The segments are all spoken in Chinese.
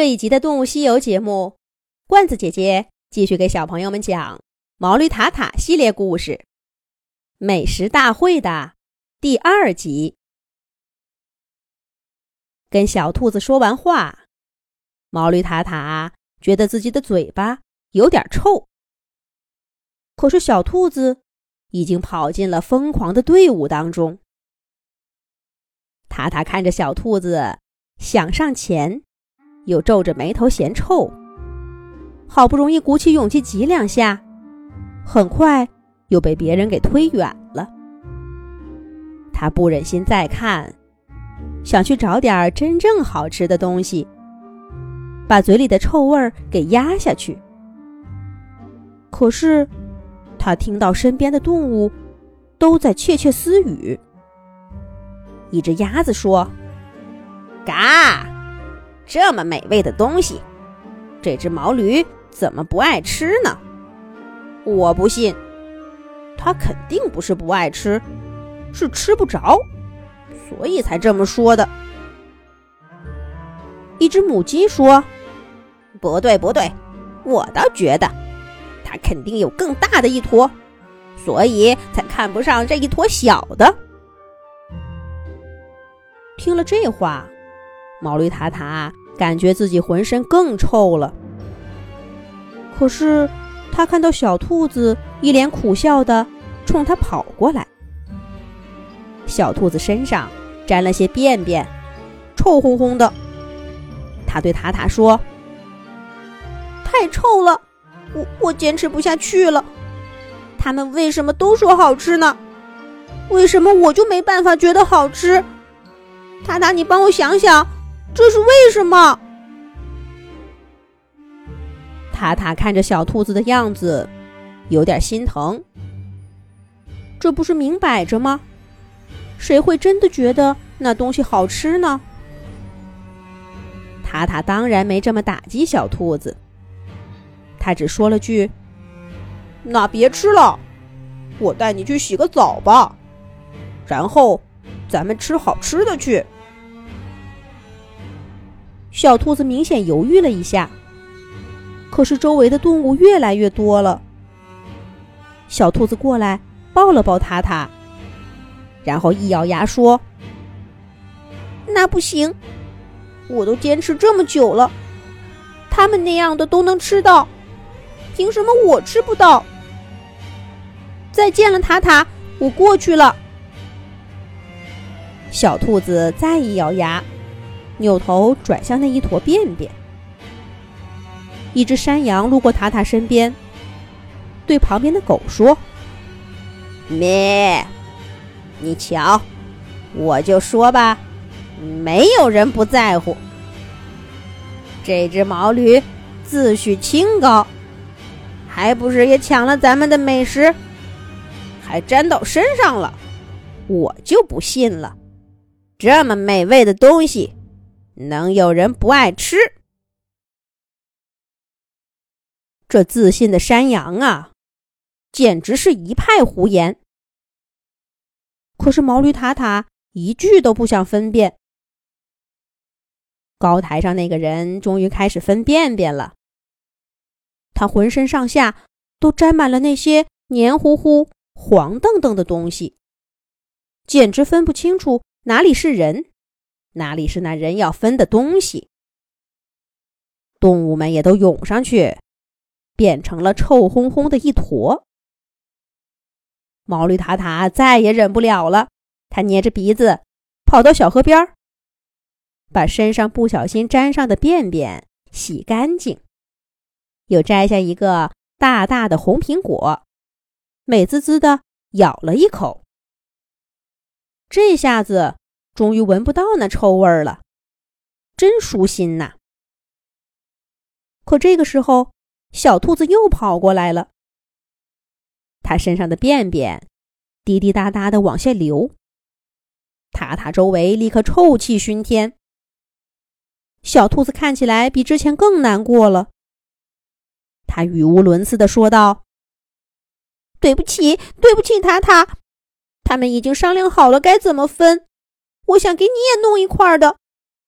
这一集的《动物西游》节目，罐子姐姐继续给小朋友们讲《毛驴塔塔》系列故事《美食大会》的第二集。跟小兔子说完话，毛驴塔塔觉得自己的嘴巴有点臭。可是小兔子已经跑进了疯狂的队伍当中。塔塔看着小兔子想上前。又皱着眉头嫌臭，好不容易鼓起勇气挤两下，很快又被别人给推远了。他不忍心再看，想去找点真正好吃的东西，把嘴里的臭味儿给压下去。可是，他听到身边的动物都在窃窃私语。一只鸭子说：“嘎。”这么美味的东西，这只毛驴怎么不爱吃呢？我不信，它肯定不是不爱吃，是吃不着，所以才这么说的。一只母鸡说：“不对，不对，我倒觉得它肯定有更大的一坨，所以才看不上这一坨小的。”听了这话，毛驴塔塔。感觉自己浑身更臭了。可是，他看到小兔子一脸苦笑的冲他跑过来。小兔子身上沾了些便便，臭烘烘的。他对塔塔说：“太臭了，我我坚持不下去了。他们为什么都说好吃呢？为什么我就没办法觉得好吃？塔塔，你帮我想想。”这是为什么？塔塔看着小兔子的样子，有点心疼。这不是明摆着吗？谁会真的觉得那东西好吃呢？塔塔当然没这么打击小兔子，他只说了句：“那别吃了，我带你去洗个澡吧，然后咱们吃好吃的去。”小兔子明显犹豫了一下，可是周围的动物越来越多了。小兔子过来抱了抱塔塔，然后一咬牙说：“那不行，我都坚持这么久了，他们那样的都能吃到，凭什么我吃不到？”再见了，塔塔，我过去了。小兔子再一咬牙。扭头转向那一坨便便，一只山羊路过塔塔身边，对旁边的狗说：“咩，你瞧，我就说吧，没有人不在乎。这只毛驴自诩清高，还不是也抢了咱们的美食，还沾到身上了？我就不信了，这么美味的东西。”能有人不爱吃？这自信的山羊啊，简直是一派胡言。可是毛驴塔塔一句都不想分辨。高台上那个人终于开始分便便了。他浑身上下都沾满了那些黏糊糊、黄澄澄的东西，简直分不清楚哪里是人。哪里是那人要分的东西？动物们也都涌上去，变成了臭烘烘的一坨。毛驴塔塔再也忍不了了，他捏着鼻子跑到小河边，把身上不小心沾上的便便洗干净，又摘下一个大大的红苹果，美滋滋的咬了一口。这下子。终于闻不到那臭味儿了，真舒心呐！可这个时候，小兔子又跑过来了。它身上的便便滴滴答答的往下流，塔塔周围立刻臭气熏天。小兔子看起来比之前更难过了。他语无伦次的说道：“对不起，对不起，塔塔，他们已经商量好了该怎么分。”我想给你也弄一块的，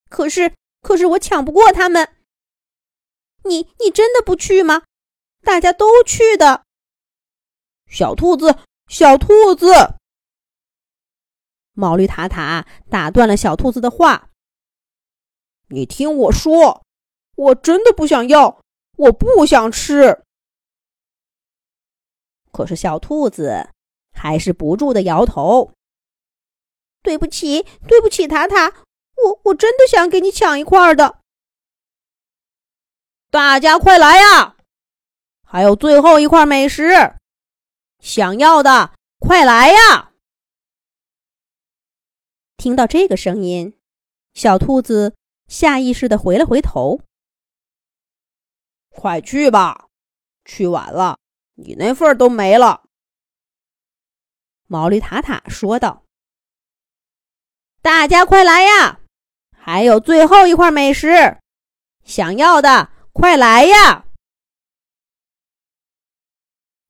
可是可是我抢不过他们，你你真的不去吗？大家都去的。小兔子，小兔子！毛驴塔塔打断了小兔子的话：“你听我说，我真的不想要，我不想吃。”可是小兔子还是不住的摇头：“对不起，对不起，塔塔，我我真的想给你抢一块的。大家快来呀，还有最后一块美食，想要的快来呀！”听到这个声音，小兔子下意识的回了回头：“快去吧，去晚了。”你那份都没了，毛驴塔塔说道：“大家快来呀，还有最后一块美食，想要的快来呀！”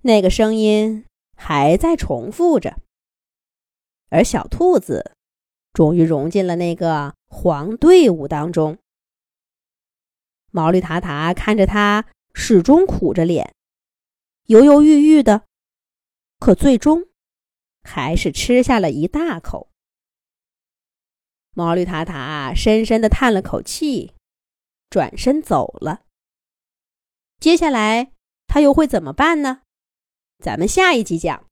那个声音还在重复着，而小兔子终于融进了那个黄队伍当中。毛驴塔塔看着他，始终苦着脸。犹犹豫豫的，可最终还是吃下了一大口。毛驴塔塔深深的叹了口气，转身走了。接下来他又会怎么办呢？咱们下一集讲。